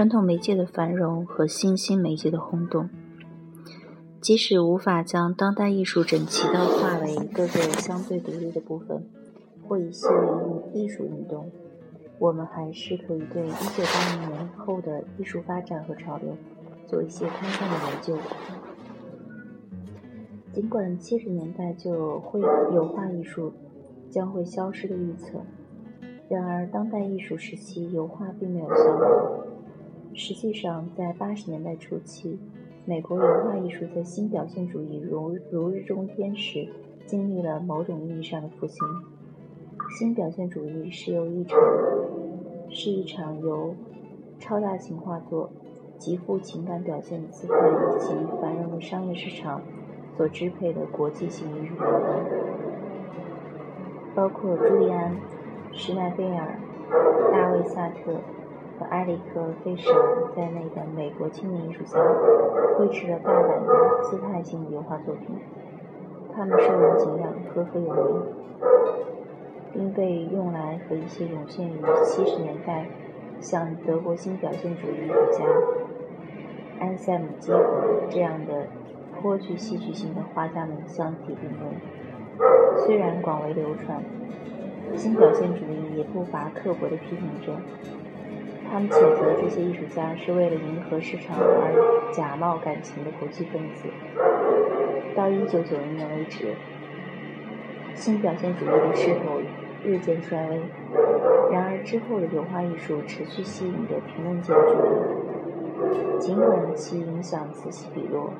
传统媒介的繁荣和新兴媒介的轰动，即使无法将当代艺术整齐地划为各个个相对独立的部分，或一系列艺术运动，我们还是可以对1980年后的艺术发展和潮流做一些宽泛的研究。尽管70年代就有油画艺术将会消失的预测，然而当代艺术时期油画并没有消亡。实际上，在八十年代初期，美国文化艺术在新表现主义如如日中天时，经历了某种意义上的复兴。新表现主义是由一场是一场由超大型画作、极富情感表现的姿态以及繁荣的商业市场所支配的国际性艺术运动，包括朱利安·施耐贝尔、大卫·萨特。和埃里克·费舍尔在内的美国青年艺术家绘制了大胆的姿态性油画作品，他们受人敬仰，赫赫有名，并被用来和一些涌现于七十年代像德国新表现主义艺术家安塞姆·基这样的颇具戏剧性的画家们相提并论。虽然广为流传，新表现主义也不乏刻薄的批评者。他们谴责这些艺术家是为了迎合市场而假冒感情的投机分子。到一九九零年为止，新表现主义的势头日渐衰微。然而之后的油画艺术持续吸引着评论界的注意，尽管其影响此起彼落，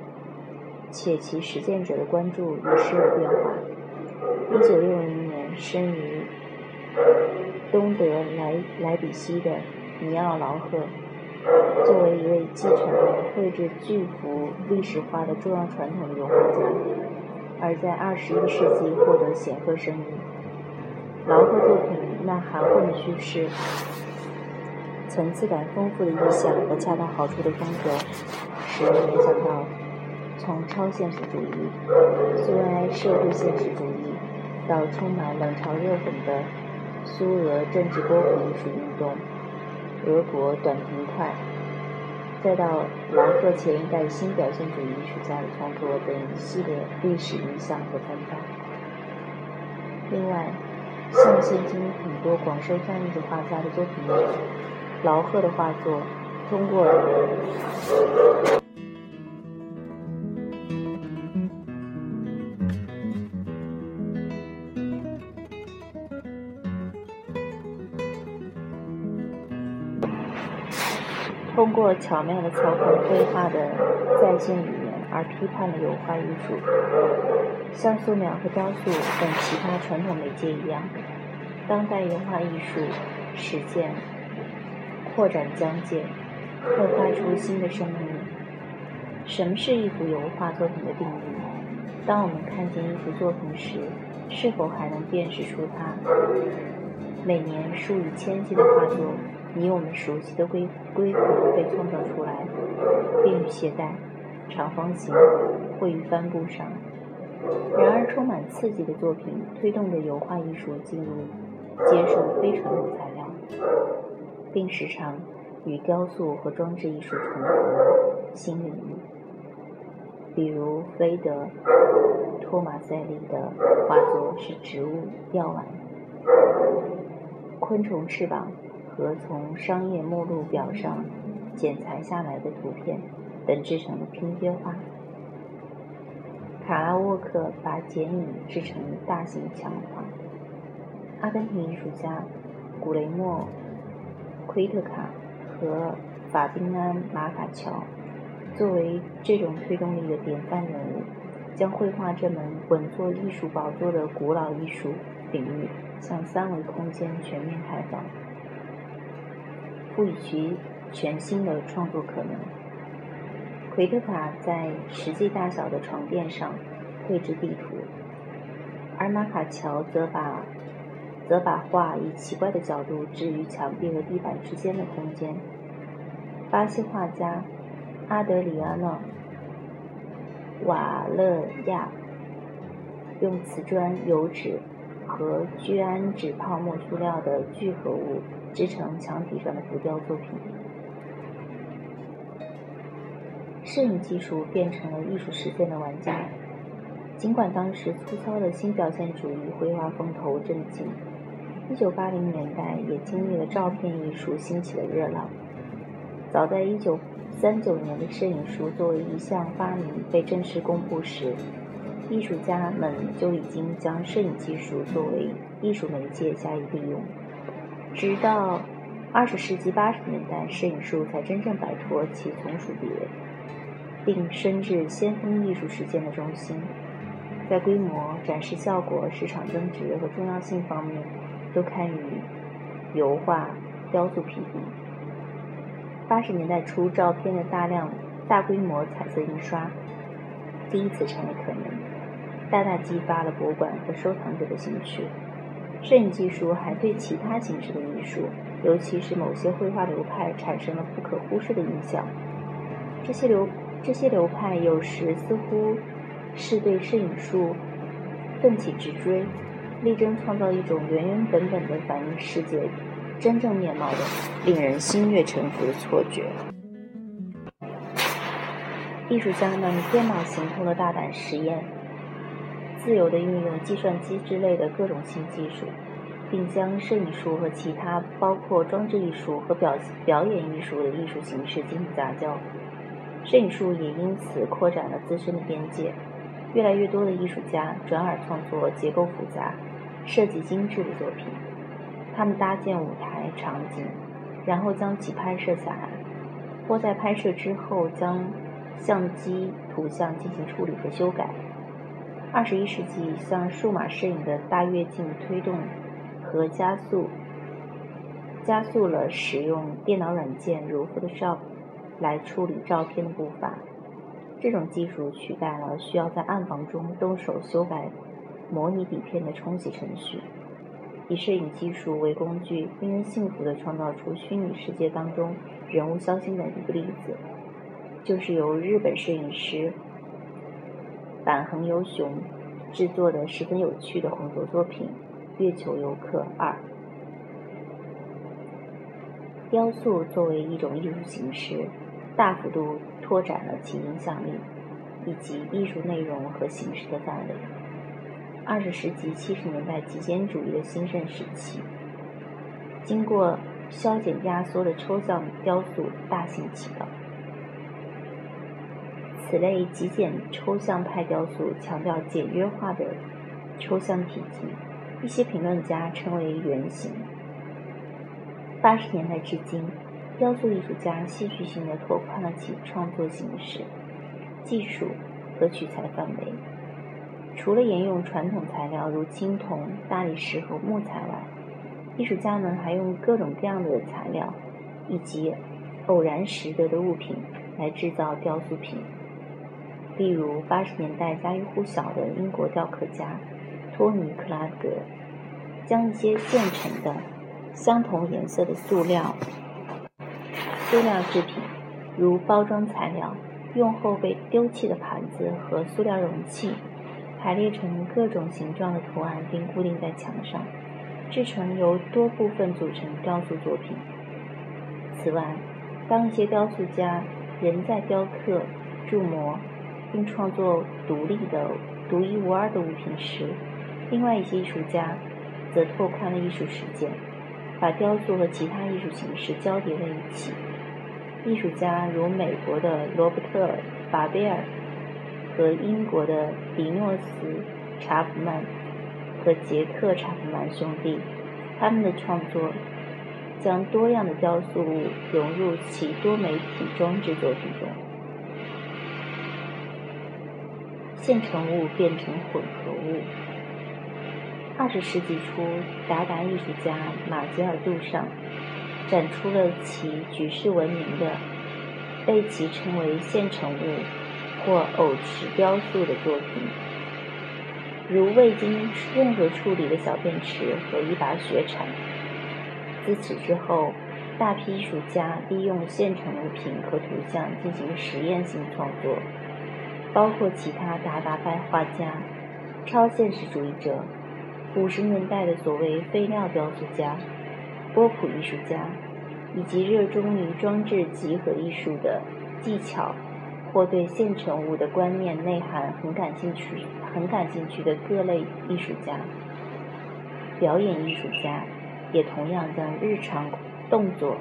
且其实践者的关注也时有变化。一九六零年生于东德莱莱比锡的。尼奥劳赫作为一位继承了绘制巨幅历史画的重要传统的油画家，而在二十一世纪获得显赫声誉。劳赫作品那含混的叙事、层次感丰富的意象和恰到好处的风格，使人联想到从超现实主义、苏维埃社会现实主义到充满冷嘲热讽的苏俄政治波普艺术运动。俄国短平快，再到劳赫前一代新表现主义艺术家的创作等一系列历史影响和参照。另外，像现今很多广受赞誉的画家的作品，劳赫的画作通过。通过巧妙的操控绘画的在线语言而批判了油画艺术，像素描和雕塑等其他传统媒介一样，当代油画艺术实践扩展疆界，迸发出新的生命力。什么是一幅油画作品的定义？当我们看见一幅作品时，是否还能辨识出它？每年数以千计的画作。以我们熟悉的规规格被创造出来，便于携带，长方形，绘于帆布上。然而，充满刺激的作品推动着油画艺术进入接受非传统材料，并时常与雕塑和装置艺术重合新领域。比如，菲德·托马塞利的画作是植物、药丸、昆虫翅膀。和从商业目录表上剪裁下来的图片等制成的拼贴画。卡拉沃克把剪影制成大型墙画。阿根廷艺术家古雷莫·奎特卡和法宾安·马卡乔作为这种推动力的典范人物，将绘画这门稳坐艺术宝座的古老艺术领域向三维空间全面开放。赋予其全新的创作可能。奎特卡在实际大小的床垫上绘制地图，而马卡乔则把则把画以奇怪的角度置于墙壁和地板之间的空间。巴西画家阿德里亚诺·瓦勒亚用瓷砖、油纸和聚氨酯泡沫塑料的聚合物。织成墙体上的浮雕作品。摄影技术变成了艺术实践的玩家。尽管当时粗糙的新表现主义绘画风头正劲，1980年代也经历了照片艺术兴起的热浪。早在1939年的摄影术作为一项发明被正式公布时，艺术家们就已经将摄影技术作为艺术媒介加以利用。直到20世纪80年代，摄影术才真正摆脱其从属地位，并升至先锋艺术实践的中心。在规模、展示效果、市场增值和重要性方面，都堪与油画、雕塑匹敌。八十年代初，照片的大量、大规模彩色印刷第一次成为可能，大大激发了博物馆和收藏者的兴趣。摄影技术还对其他形式的艺术，尤其是某些绘画流派，产生了不可忽视的影响。这些流这些流派有时似乎。是对摄影术奋起直追，力争创造一种原原本本的反映世界真正面貌的、令人心悦诚服的错觉。艺术家们天马行空的大胆实验，自由地运用计算机之类的各种新技术，并将摄影术和其他包括装置艺术和表表演艺术的艺术形式进行杂交。摄影术也因此扩展了自身的边界。越来越多的艺术家转而创作结构复杂、设计精致的作品。他们搭建舞台场景，然后将其拍摄下来，或在拍摄之后将相机图像进行处理和修改。二十一世纪向数码摄影的大跃进推动和加速，加速了使用电脑软件如 Photoshop 来处理照片的步伐。这种技术取代了需要在暗房中动手修改模拟底片的冲洗程序。以摄影技术为工具，令人幸福地创造出虚拟世界当中人物肖像的一个例子，就是由日本摄影师板横由雄制作的十分有趣的红作作品《月球游客二》。雕塑作为一种艺术形式，大幅度。拓展了其影响力以及艺术内容和形式的范围。二十世纪七十年代极简主义的兴盛时期，经过削减压缩的抽象雕塑大行其道。此类极简抽象派雕塑强调简约化的抽象体积，一些评论家称为原型。八十年代至今。雕塑艺术家戏剧性地拓宽了其创作形式、技术和取材范围。除了沿用传统材料如青铜、大理石和木材外，艺术家们还用各种各样的材料以及偶然拾得的物品来制造雕塑品。例如，八十年代家喻户晓的英国雕刻家托尼·克拉格，将一些现成的相同颜色的塑料。塑料制品，如包装材料、用后被丢弃的盘子和塑料容器，排列成各种形状的图案，并固定在墙上，制成由多部分组成雕塑作品。此外，当一些雕塑家仍在雕刻、铸模，并创作独立的、独一无二的物品时，另外一些艺术家则拓宽了艺术实践，把雕塑和其他艺术形式交叠在一起。艺术家如美国的罗伯特·法贝尔和英国的迪诺斯·查普曼和杰克·查普曼兄弟，他们的创作将多样的雕塑物融入其多媒体装置作品中，现成物变成混合物。二十世纪初，达达艺术家马吉尔·杜尚。展出了其举世闻名的、被其称为现成物或偶池雕塑的作品，如未经任何处理的小便池和一把雪铲。自此之后，大批艺术家利用现成物品和图像进行实验性创作，包括其他达达派画家、超现实主义者、五十年代的所谓废料雕塑家。波普艺术家，以及热衷于装置集合艺术的技巧或对现成物的观念内涵很感兴趣、很感兴趣的各类艺术家。表演艺术家也同样将日常动作、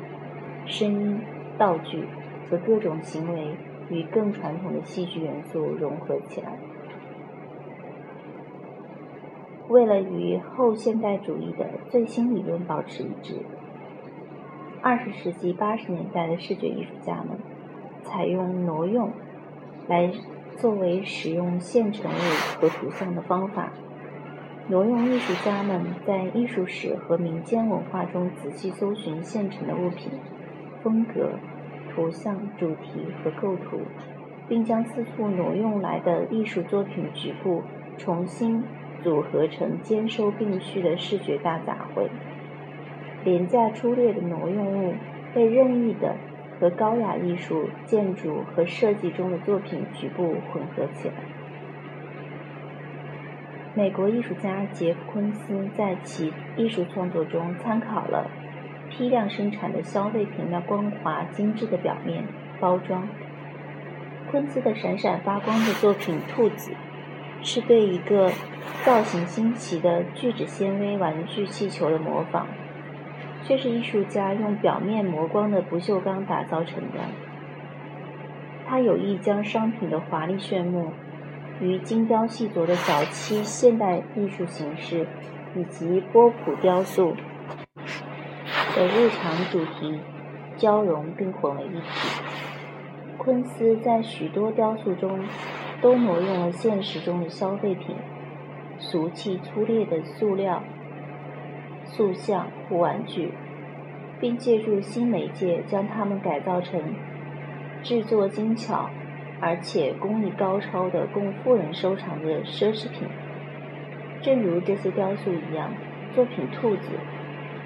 声音、道具和各种行为与更传统的戏剧元素融合起来。为了与后现代主义的最新理论保持一致，二十世纪八十年代的视觉艺术家们采用挪用来作为使用现成物和图像的方法。挪用艺术家们在艺术史和民间文化中仔细搜寻现成的物品、风格、图像、主题和构图，并将四处挪用来的艺术作品局部重新。组合成兼收并蓄的视觉大杂烩，廉价粗劣的挪用物被任意的和高雅艺术、建筑和设计中的作品局部混合起来。美国艺术家杰夫·昆斯在其艺术创作中参考了批量生产的消费品那光滑精致的表面包装。昆斯的闪闪发光的作品《兔子》。是对一个造型新奇的聚酯纤维玩具气球的模仿，却是艺术家用表面磨光的不锈钢打造成的。他有意将商品的华丽炫目与精雕细琢的早期现代艺术形式以及波普雕塑的日常主题交融并混为一体。昆斯在许多雕塑中。都挪用了现实中的消费品，俗气粗劣的塑料、塑像或玩具，并借助新媒介将它们改造成制作精巧而且工艺高超的供富人收藏的奢侈品。正如这些雕塑一样，作品《兔子》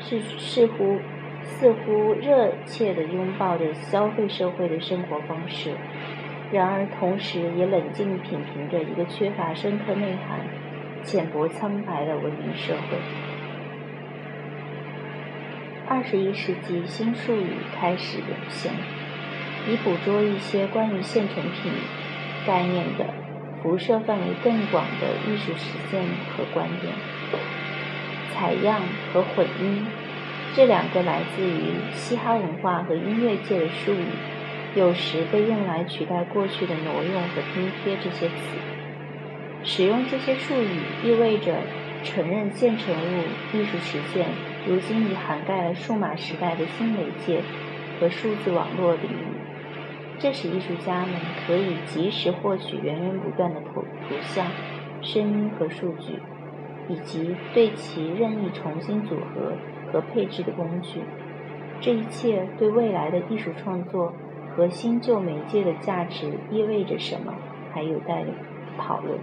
是似乎似乎热切地拥抱着消费社会的生活方式。然而，同时也冷静品评着一个缺乏深刻内涵、浅薄苍白的文明社会。二十一世纪新术语开始涌现，以捕捉一些关于现成品概念的辐射范围更广的艺术实践和观点。采样和混音这两个来自于嘻哈文化和音乐界的术语。有时被用来取代过去的挪用和拼贴这些词。使用这些术语意味着承认现成物艺术实践如今已涵盖了数码时代的新媒介和数字网络领域。这使艺术家们可以及时获取源源不断的图图像、声音和数据，以及对其任意重新组合和配置的工具。这一切对未来的艺术创作。和新旧媒介的价值意味着什么，还有待讨论。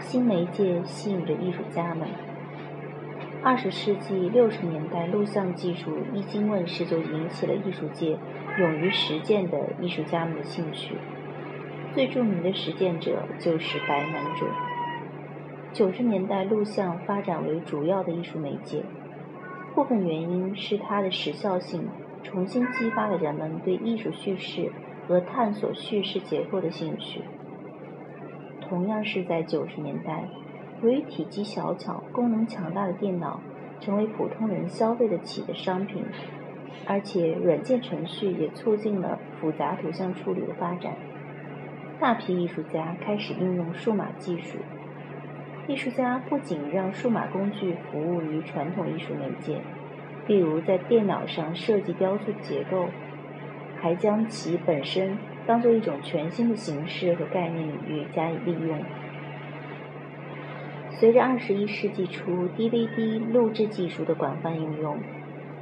新媒介吸引着艺术家们。二十世纪六十年代，录像技术一经问世，就引起了艺术界勇于实践的艺术家们的兴趣。最著名的实践者就是白南准。九十年代，录像发展为主要的艺术媒介，部分原因是它的时效性。重新激发了人们对艺术叙事和探索叙事结构的兴趣。同样是在九十年代，由于体积小巧、功能强大的电脑成为普通人消费得起的商品，而且软件程序也促进了复杂图像处理的发展，大批艺术家开始应用数码技术。艺术家不仅让数码工具服务于传统艺术媒介。例如，在电脑上设计雕塑结构，还将其本身当做一种全新的形式和概念领域加以利用。随着二十一世纪初 DVD 录制技术的广泛应用，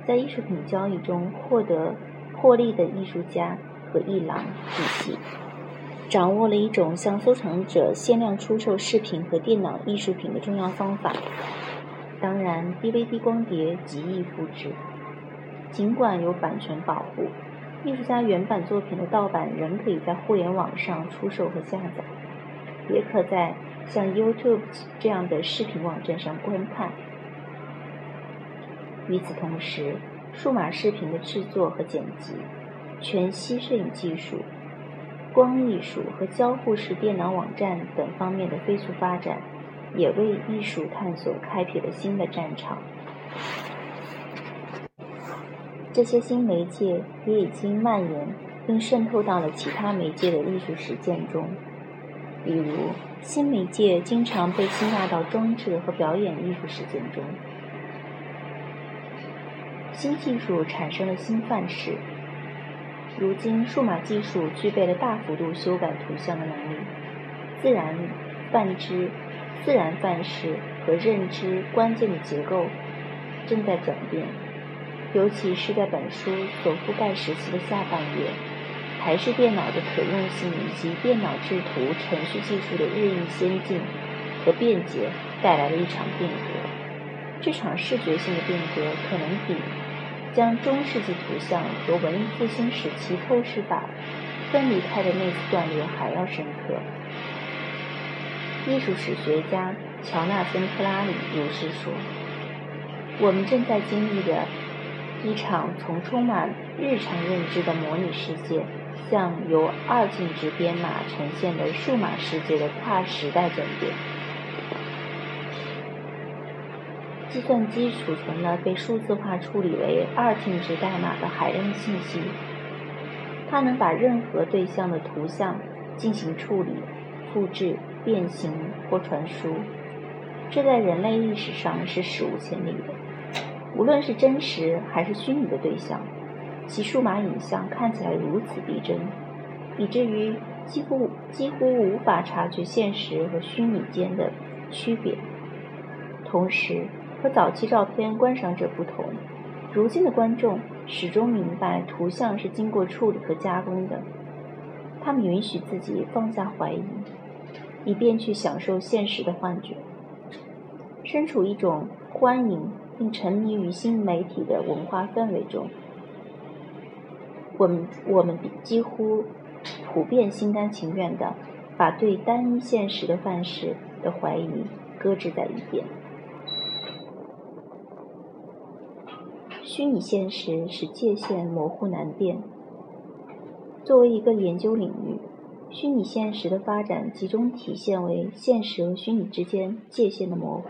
在艺术品交易中获得获利的艺术家和艺廊体系，掌握了一种向收藏者限量出售视频和电脑艺术品的重要方法。当然，DVD 光碟极易复制。尽管有版权保护，艺术家原版作品的盗版仍可以在互联网上出售和下载，也可在像 YouTube 这样的视频网站上观看。与此同时，数码视频的制作和剪辑全息摄影技术、光艺术和交互式电脑网站等方面的飞速发展，也为艺术探索开辟了新的战场。这些新媒介也已经蔓延并渗透到了其他媒介的艺术实践中，比如新媒介经常被吸纳到装置和表演艺术实践中。新技术产生了新范式。如今，数码技术具备了大幅度修改图像的能力，自然范知、自然范式和认知关键的结构正在转变。尤其是在本书所覆盖时期的下半叶，台式电脑的可用性以及电脑制图程序技术的日益先进和便捷，带来了一场变革。这场视觉性的变革可能比。将中世纪图像和文艺复兴时期透视法分离开的那次断裂还要深刻。艺术史学家乔纳森·克拉里如是说：“我们正在经历着一场从充满日常认知的模拟世界，向由二进制编码呈现的数码世界的跨时代转变。”计算机储存了被数字化处理为二进制代码的海量信息，它能把任何对象的图像进行处理、复制、变形或传输。这在人类历史上是史无前例的。无论是真实还是虚拟的对象，其数码影像看起来如此逼真，以至于几乎几乎无法察觉现实和虚拟间的区别。同时，和早期照片观赏者不同，如今的观众始终明白图像是经过处理和加工的。他们允许自己放下怀疑，以便去享受现实的幻觉。身处一种欢迎并沉迷于新媒体的文化氛围中，我们我们几乎普遍心甘情愿地把对单一现实的范式的怀疑搁置在一边。虚拟现实使界限模糊难辨。作为一个研究领域，虚拟现实的发展集中体现为现实和虚拟之间界限的模糊。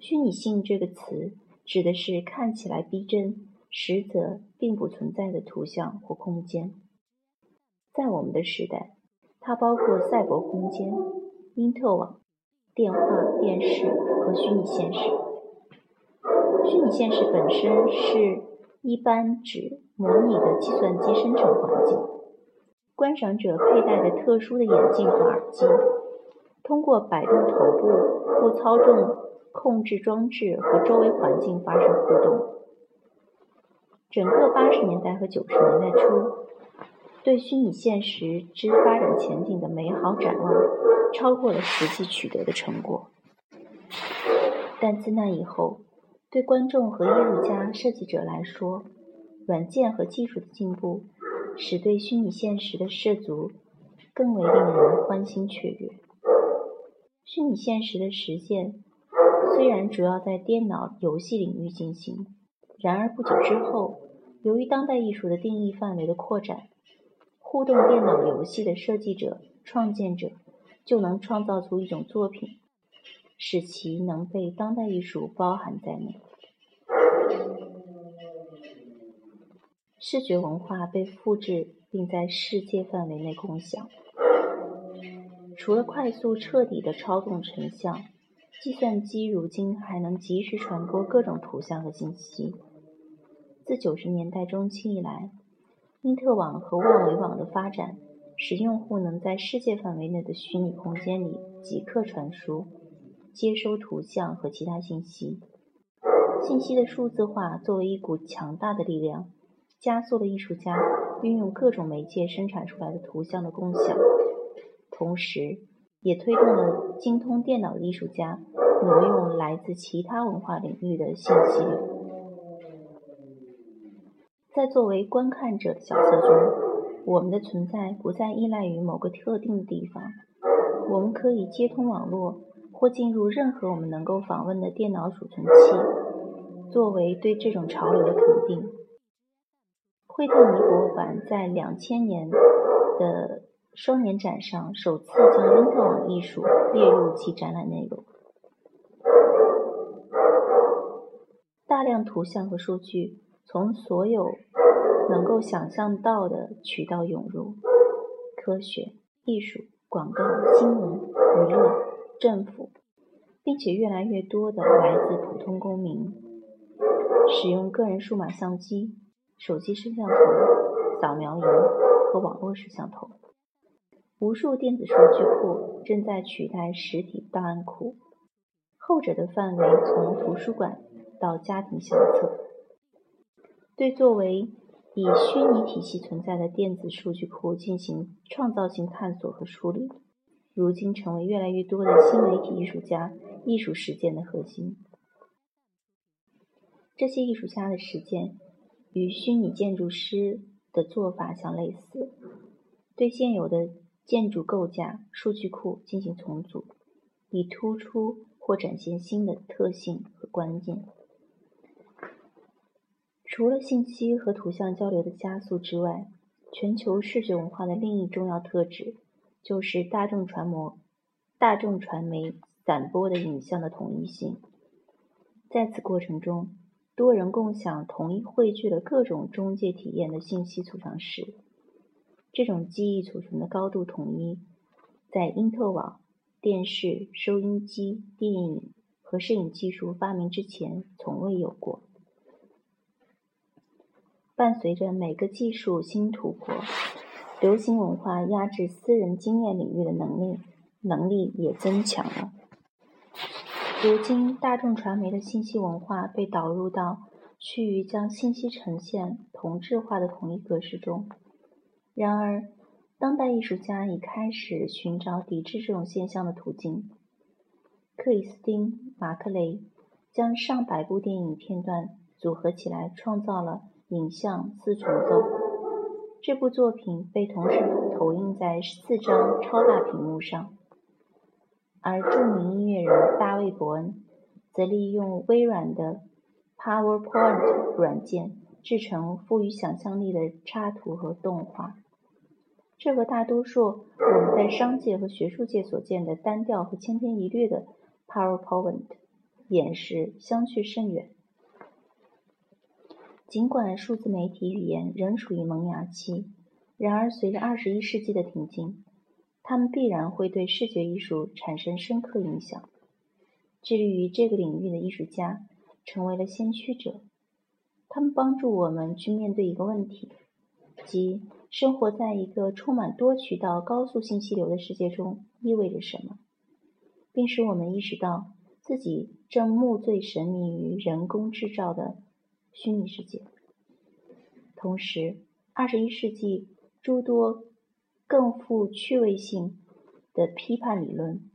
虚拟性这个词指的是看起来逼真，实则并不存在的图像或空间。在我们的时代，它包括赛博空间、因特网、电话、电视和虚拟现实。虚拟现实本身是一般指模拟的计算机生成环境，观赏者佩戴着特殊的眼镜和耳机，通过摆动头部或操纵控制装置和周围环境发生互动。整个八十年代和九十年代初，对虚拟现实之发展前景的美好展望超过了实际取得的成果，但自那以后。对观众和艺术家、设计者来说，软件和技术的进步使对虚拟现实的涉足更为令人欢欣雀跃。虚拟现实的实现虽然主要在电脑游戏领域进行，然而不久之后，由于当代艺术的定义范围的扩展，互动电脑游戏的设计者、创建者就能创造出一种作品。使其能被当代艺术包含在内。视觉文化被复制并在世界范围内共享。除了快速彻底的操纵成像，计算机如今还能及时传播各种图像和信息。自九十年代中期以来，因特网和万维网的发展，使用户能在世界范围内的虚拟空间里即刻传输。接收图像和其他信息，信息的数字化作为一股强大的力量，加速了艺术家运用各种媒介生产出来的图像的共享，同时也推动了精通电脑的艺术家挪用来自其他文化领域的信息流。在作为观看者的角色中，我们的存在不再依赖于某个特定的地方，我们可以接通网络。或进入任何我们能够访问的电脑储存器，作为对这种潮流的肯定。惠特尼博物馆在两千年的双年展上首次将因特网艺术列入其展览内容。大量图像和数据从所有能够想象到的渠道涌入，科学、艺术、广告、新闻、娱乐、政府，并且越来越多的来自普通公民，使用个人数码相机、手机摄像头、扫描仪和网络摄像头。无数电子数据库正在取代实体档案库，后者的范围从图书馆到家庭相册。对作为以虚拟体系存在的电子数据库进行创造性探索和梳理，如今成为越来越多的新媒体艺术家艺术实践的核心。这些艺术家的实践与虚拟建筑师的做法相类似，对现有的建筑构架数据库进行重组，以突出或展现新的特性和关键。除了信息和图像交流的加速之外，全球视觉文化的另一重要特质就是大众传播、大众传媒散播的影像的统一性。在此过程中，多人共享同一汇聚了各种中介体验的信息储藏室。这种记忆储存的高度统一，在因特网、电视、收音机、电影和摄影技术发明之前从未有过。伴随着每个技术新突破，流行文化压制私人经验领域的能力能力也增强了。如今，大众传媒的信息文化被导入到趋于将信息呈现同质化的统一格式中。然而，当代艺术家已开始寻找抵制这种现象的途径。克里斯汀·马克雷将上百部电影片段组合起来，创造了。影像四重奏这部作品被同时投映在四张超大屏幕上，而著名音乐人大卫·伯恩则利用微软的 PowerPoint 软件制成富于想象力的插图和动画。这和大多数我们在商界和学术界所见的单调和千篇一律的 PowerPoint 演示相去甚远。尽管数字媒体语言仍处于萌芽期，然而随着二十一世纪的挺进，他们必然会对视觉艺术产生深刻影响。致力于这个领域的艺术家成为了先驱者，他们帮助我们去面对一个问题，即生活在一个充满多渠道、高速信息流的世界中意味着什么，并使我们意识到自己正目醉神迷于人工制造的。虚拟世界。同时，二十一世纪诸多更富趣味性的批判理论，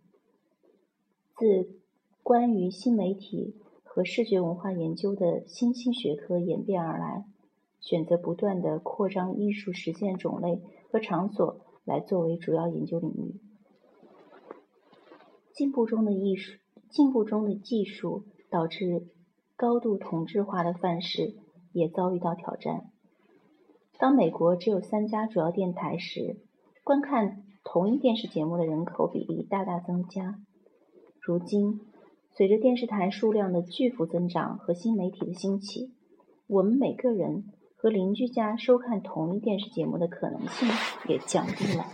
自关于新媒体和视觉文化研究的新兴学科演变而来，选择不断的扩张艺术实践种类和场所来作为主要研究领域。进步中的艺术，进步中的技术导致。高度同质化的范式也遭遇到挑战。当美国只有三家主要电台时，观看同一电视节目的人口比例大大增加。如今，随着电视台数量的巨幅增长和新媒体的兴起，我们每个人和邻居家收看同一电视节目的可能性也降低了。